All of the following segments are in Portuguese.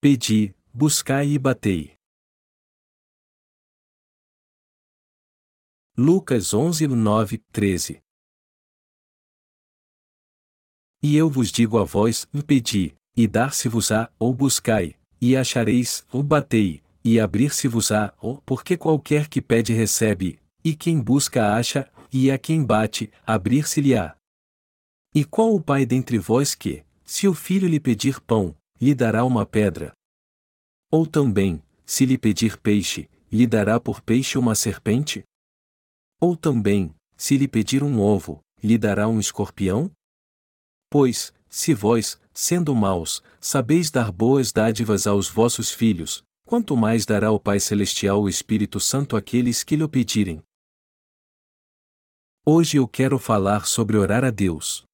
Pedi, buscai e batei. Lucas 11, 9, 13 E eu vos digo a vós: pedi, e dar-se-vos-á, ou buscai, e achareis, ou batei, e abrir-se-vos-á, ou porque qualquer que pede recebe, e quem busca acha, e a quem bate, abrir-se-lhe-á. E qual o pai dentre vós que, se o filho lhe pedir pão, lhe dará uma pedra? Ou também, se lhe pedir peixe, lhe dará por peixe uma serpente? Ou também, se lhe pedir um ovo, lhe dará um escorpião? Pois, se vós, sendo maus, sabeis dar boas dádivas aos vossos filhos, quanto mais dará o Pai Celestial o Espírito Santo àqueles que lhe pedirem. Hoje eu quero falar sobre orar a Deus.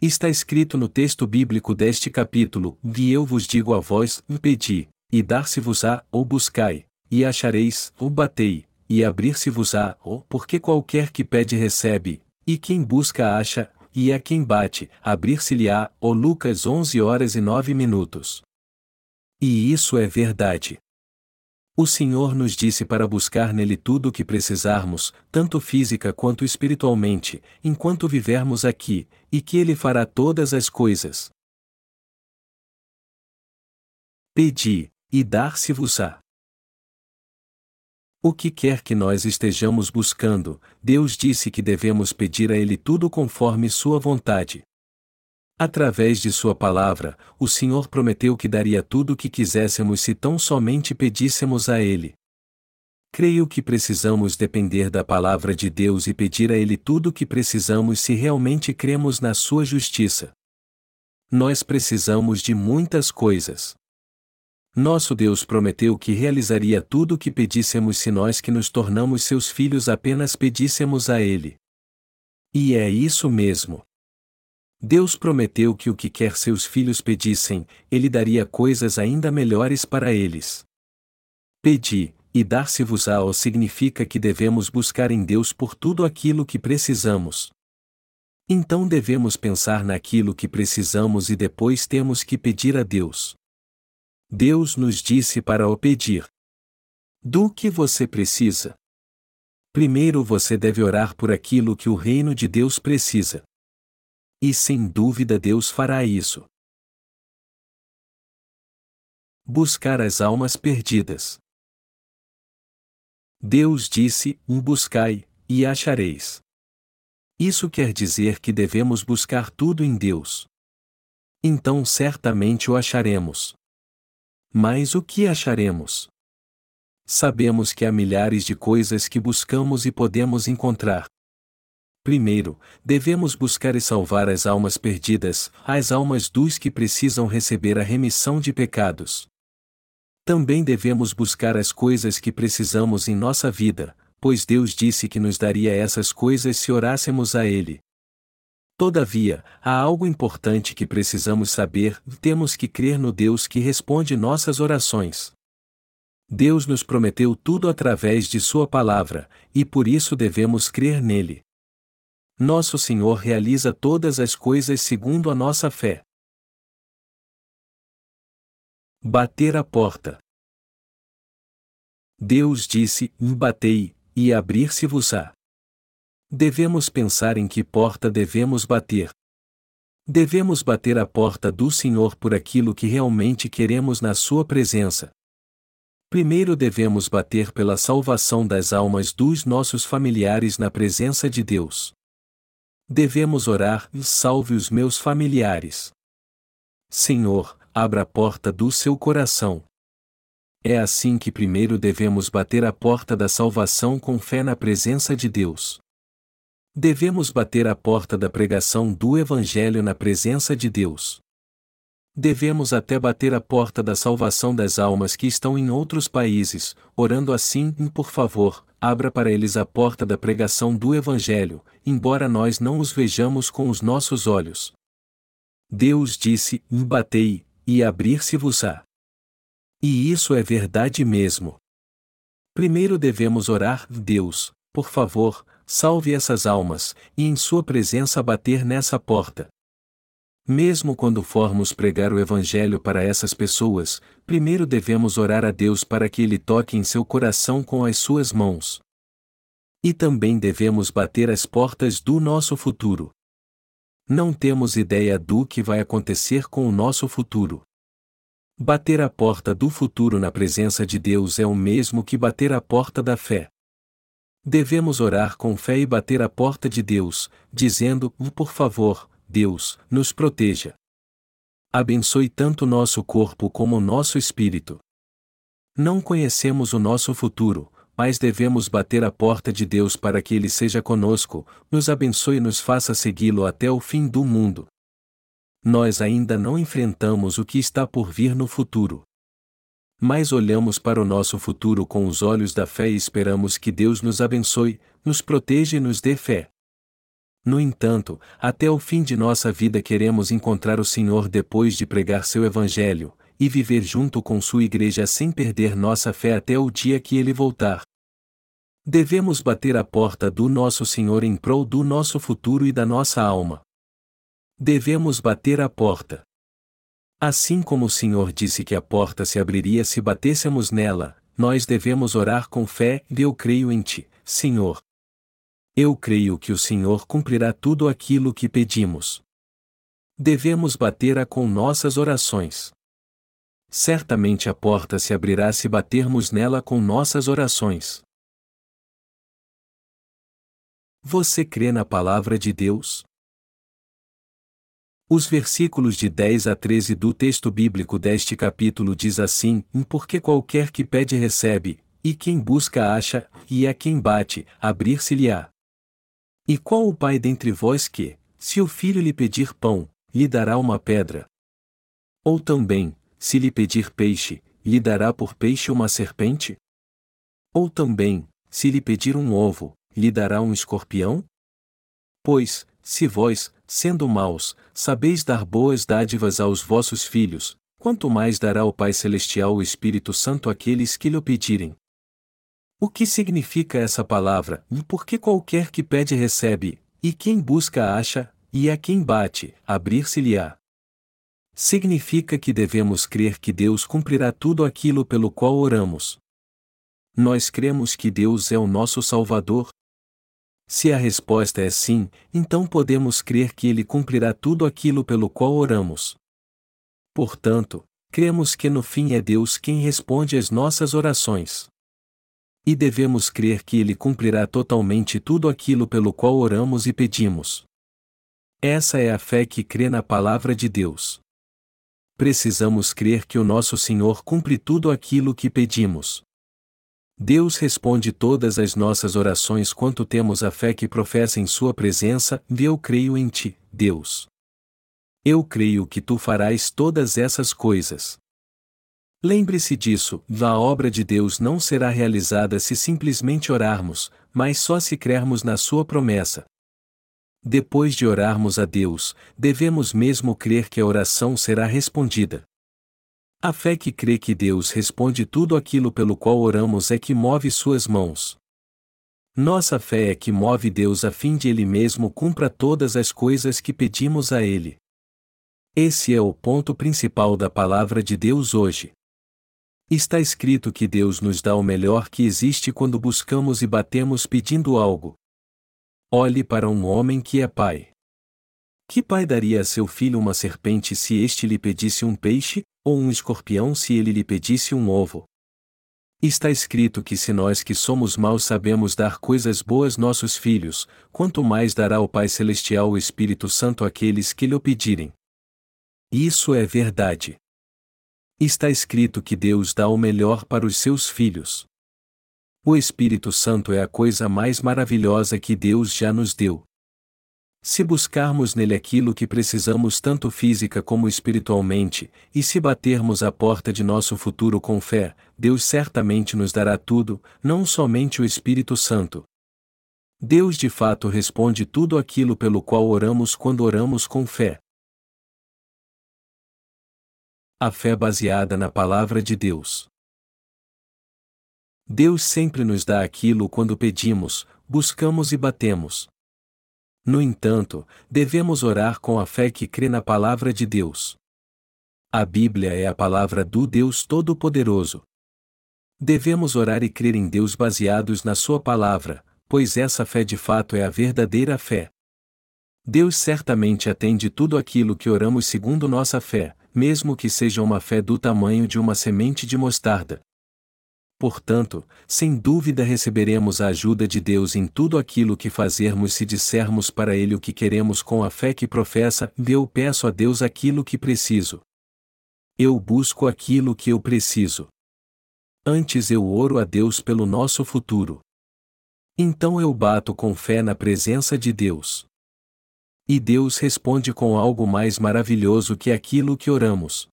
Está escrito no texto bíblico deste capítulo: E eu vos digo a vós: pedi, e dar-se-vos-á, ou buscai, e achareis, ou batei, e abrir-se-vos-á, ou porque qualquer que pede recebe, e quem busca acha, e a quem bate, abrir-se-lhe-á, ou Lucas 11 horas e 9 minutos. E isso é verdade. O Senhor nos disse para buscar nele tudo o que precisarmos, tanto física quanto espiritualmente, enquanto vivermos aqui, e que Ele fará todas as coisas. Pedi, e dar-se-vos-á. O que quer que nós estejamos buscando, Deus disse que devemos pedir a Ele tudo conforme Sua vontade. Através de Sua palavra, o Senhor prometeu que daria tudo o que quiséssemos se tão somente pedíssemos a Ele. Creio que precisamos depender da palavra de Deus e pedir a Ele tudo o que precisamos se realmente cremos na Sua justiça. Nós precisamos de muitas coisas. Nosso Deus prometeu que realizaria tudo o que pedíssemos se nós que nos tornamos seus filhos apenas pedíssemos a Ele. E é isso mesmo. Deus prometeu que o que quer seus filhos pedissem, Ele daria coisas ainda melhores para eles. Pedi, e dar-se-vos-á significa que devemos buscar em Deus por tudo aquilo que precisamos. Então devemos pensar naquilo que precisamos e depois temos que pedir a Deus. Deus nos disse para o pedir. Do que você precisa? Primeiro você deve orar por aquilo que o reino de Deus precisa. E sem dúvida Deus fará isso. Buscar as almas perdidas. Deus disse: Um buscai, e achareis. Isso quer dizer que devemos buscar tudo em Deus. Então certamente o acharemos. Mas o que acharemos? Sabemos que há milhares de coisas que buscamos e podemos encontrar. Primeiro, devemos buscar e salvar as almas perdidas, as almas dos que precisam receber a remissão de pecados. Também devemos buscar as coisas que precisamos em nossa vida, pois Deus disse que nos daria essas coisas se orássemos a Ele. Todavia, há algo importante que precisamos saber: temos que crer no Deus que responde nossas orações. Deus nos prometeu tudo através de Sua palavra, e por isso devemos crer nele. Nosso Senhor realiza todas as coisas segundo a nossa fé. Bater a porta. Deus disse: Batei, e abrir-se-vos-á. Devemos pensar em que porta devemos bater. Devemos bater a porta do Senhor por aquilo que realmente queremos na Sua presença. Primeiro devemos bater pela salvação das almas dos nossos familiares na presença de Deus. Devemos orar, salve os meus familiares. Senhor, abra a porta do seu coração. É assim que primeiro devemos bater a porta da salvação com fé na presença de Deus. Devemos bater a porta da pregação do Evangelho na presença de Deus. Devemos até bater a porta da salvação das almas que estão em outros países, orando assim, por favor, abra para eles a porta da pregação do Evangelho, embora nós não os vejamos com os nossos olhos. Deus disse: Batei, e abrir-se-vos-á. E isso é verdade mesmo. Primeiro devemos orar: Deus, por favor, salve essas almas, e em Sua presença bater nessa porta. Mesmo quando formos pregar o Evangelho para essas pessoas, primeiro devemos orar a Deus para que Ele toque em seu coração com as suas mãos. E também devemos bater as portas do nosso futuro. Não temos ideia do que vai acontecer com o nosso futuro. Bater a porta do futuro na presença de Deus é o mesmo que bater a porta da fé. Devemos orar com fé e bater a porta de Deus, dizendo: Por favor, Deus, nos proteja. Abençoe tanto nosso corpo como nosso espírito. Não conhecemos o nosso futuro, mas devemos bater a porta de Deus para que Ele seja conosco, nos abençoe e nos faça segui-lo até o fim do mundo nós ainda não enfrentamos o que está por vir no futuro. Mas olhamos para o nosso futuro com os olhos da fé e esperamos que Deus nos abençoe, nos proteja e nos dê fé. No entanto, até o fim de nossa vida queremos encontrar o Senhor depois de pregar seu Evangelho, e viver junto com sua igreja sem perder nossa fé até o dia que ele voltar. Devemos bater a porta do nosso Senhor em prol do nosso futuro e da nossa alma. Devemos bater a porta. Assim como o Senhor disse que a porta se abriria se batêssemos nela, nós devemos orar com fé e eu creio em Ti, Senhor. Eu creio que o Senhor cumprirá tudo aquilo que pedimos. Devemos bater-a com nossas orações. Certamente a porta se abrirá se batermos nela com nossas orações. Você crê na palavra de Deus? Os versículos de 10 a 13 do texto bíblico deste capítulo diz assim: Porque qualquer que pede recebe, e quem busca acha, e a quem bate, abrir-se-lhe-á. E qual o pai dentre vós que, se o filho lhe pedir pão, lhe dará uma pedra? Ou também, se lhe pedir peixe, lhe dará por peixe uma serpente? Ou também, se lhe pedir um ovo, lhe dará um escorpião? Pois, se vós, sendo maus, sabeis dar boas dádivas aos vossos filhos, quanto mais dará o Pai Celestial o Espírito Santo àqueles que lhe pedirem. O que significa essa palavra? E porque qualquer que pede recebe, e quem busca acha, e a quem bate, abrir-se-lhe-á. Significa que devemos crer que Deus cumprirá tudo aquilo pelo qual oramos. Nós cremos que Deus é o nosso Salvador, se a resposta é sim, então podemos crer que Ele cumprirá tudo aquilo pelo qual oramos. Portanto, cremos que no fim é Deus quem responde às nossas orações. E devemos crer que Ele cumprirá totalmente tudo aquilo pelo qual oramos e pedimos. Essa é a fé que crê na palavra de Deus. Precisamos crer que o nosso Senhor cumpre tudo aquilo que pedimos. Deus responde todas as nossas orações quanto temos a fé que professa em Sua presença, e eu creio em Ti, Deus. Eu creio que Tu farás todas essas coisas. Lembre-se disso, a obra de Deus não será realizada se simplesmente orarmos, mas só se crermos na Sua promessa. Depois de orarmos a Deus, devemos mesmo crer que a oração será respondida. A fé que crê que Deus responde tudo aquilo pelo qual oramos é que move suas mãos. Nossa fé é que move Deus a fim de Ele mesmo cumpra todas as coisas que pedimos a Ele. Esse é o ponto principal da palavra de Deus hoje. Está escrito que Deus nos dá o melhor que existe quando buscamos e batemos pedindo algo. Olhe para um homem que é pai. Que pai daria a seu filho uma serpente se este lhe pedisse um peixe, ou um escorpião se ele lhe pedisse um ovo? Está escrito que se nós que somos maus sabemos dar coisas boas nossos filhos, quanto mais dará o Pai Celestial o Espírito Santo àqueles que lhe o pedirem. Isso é verdade. Está escrito que Deus dá o melhor para os seus filhos. O Espírito Santo é a coisa mais maravilhosa que Deus já nos deu. Se buscarmos nele aquilo que precisamos tanto física como espiritualmente, e se batermos a porta de nosso futuro com fé, Deus certamente nos dará tudo, não somente o Espírito Santo. Deus de fato responde tudo aquilo pelo qual oramos quando oramos com fé. A fé baseada na palavra de Deus. Deus sempre nos dá aquilo quando pedimos, buscamos e batemos. No entanto, devemos orar com a fé que crê na palavra de Deus. A Bíblia é a palavra do Deus Todo-Poderoso. Devemos orar e crer em Deus baseados na Sua palavra, pois essa fé de fato é a verdadeira fé. Deus certamente atende tudo aquilo que oramos segundo nossa fé, mesmo que seja uma fé do tamanho de uma semente de mostarda. Portanto, sem dúvida receberemos a ajuda de Deus em tudo aquilo que fazermos se dissermos para Ele o que queremos com a fé que professa, eu peço a Deus aquilo que preciso. Eu busco aquilo que eu preciso. Antes eu oro a Deus pelo nosso futuro. Então eu bato com fé na presença de Deus. E Deus responde com algo mais maravilhoso que aquilo que oramos.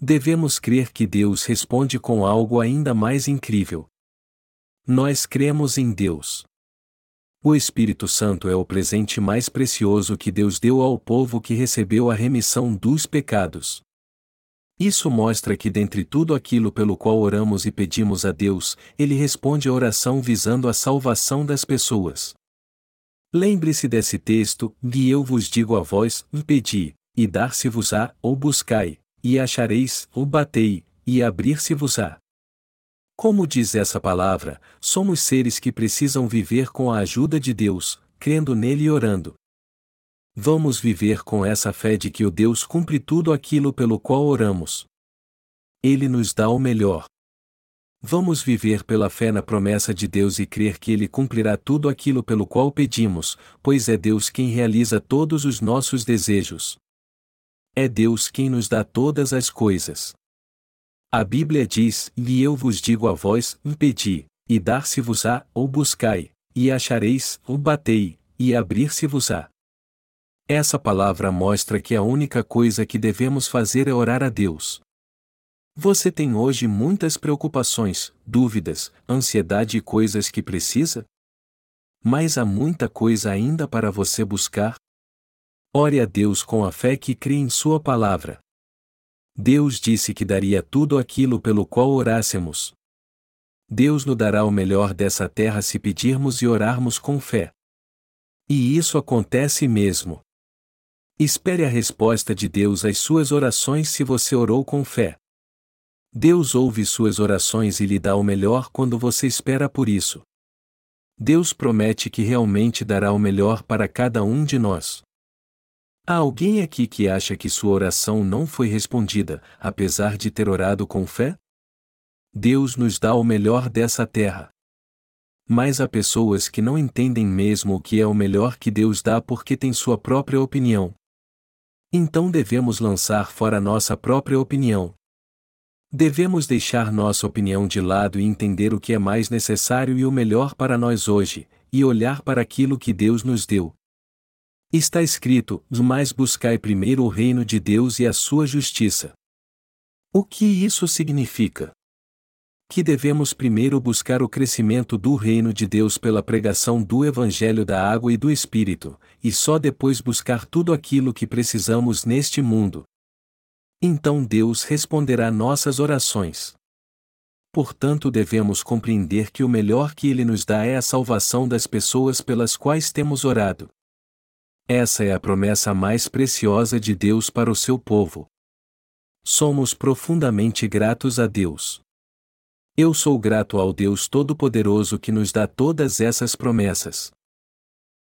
Devemos crer que Deus responde com algo ainda mais incrível. Nós cremos em Deus. O Espírito Santo é o presente mais precioso que Deus deu ao povo que recebeu a remissão dos pecados. Isso mostra que, dentre tudo aquilo pelo qual oramos e pedimos a Deus, Ele responde a oração visando a salvação das pessoas. Lembre-se desse texto, e eu vos digo a vós, pedi, e dar-se-vos-á, ou buscai, e achareis, ou batei, e abrir-se-vos-á. Como diz essa palavra, somos seres que precisam viver com a ajuda de Deus, crendo nele e orando. Vamos viver com essa fé de que o Deus cumpre tudo aquilo pelo qual oramos. Ele nos dá o melhor. Vamos viver pela fé na promessa de Deus e crer que Ele cumprirá tudo aquilo pelo qual pedimos, pois é Deus quem realiza todos os nossos desejos. É Deus quem nos dá todas as coisas. A Bíblia diz: E eu vos digo a vós: pedi, e dar-se-vos-á, ou buscai, e achareis, ou batei, e abrir-se-vos-á. Essa palavra mostra que a única coisa que devemos fazer é orar a Deus. Você tem hoje muitas preocupações, dúvidas, ansiedade e coisas que precisa? Mas há muita coisa ainda para você buscar? Ore a Deus com a fé que crê em Sua palavra. Deus disse que daria tudo aquilo pelo qual orássemos. Deus nos dará o melhor dessa terra se pedirmos e orarmos com fé. E isso acontece mesmo. Espere a resposta de Deus às suas orações se você orou com fé. Deus ouve suas orações e lhe dá o melhor quando você espera por isso. Deus promete que realmente dará o melhor para cada um de nós. Há alguém aqui que acha que sua oração não foi respondida, apesar de ter orado com fé? Deus nos dá o melhor dessa terra. Mas há pessoas que não entendem mesmo o que é o melhor que Deus dá porque têm sua própria opinião. Então devemos lançar fora nossa própria opinião. Devemos deixar nossa opinião de lado e entender o que é mais necessário e o melhor para nós hoje, e olhar para aquilo que Deus nos deu. Está escrito: Mas buscai primeiro o reino de Deus e a sua justiça. O que isso significa? Que devemos primeiro buscar o crescimento do reino de Deus pela pregação do Evangelho da Água e do Espírito, e só depois buscar tudo aquilo que precisamos neste mundo, então Deus responderá nossas orações. Portanto, devemos compreender que o melhor que Ele nos dá é a salvação das pessoas pelas quais temos orado. Essa é a promessa mais preciosa de Deus para o seu povo. Somos profundamente gratos a Deus. Eu sou grato ao Deus Todo-Poderoso que nos dá todas essas promessas.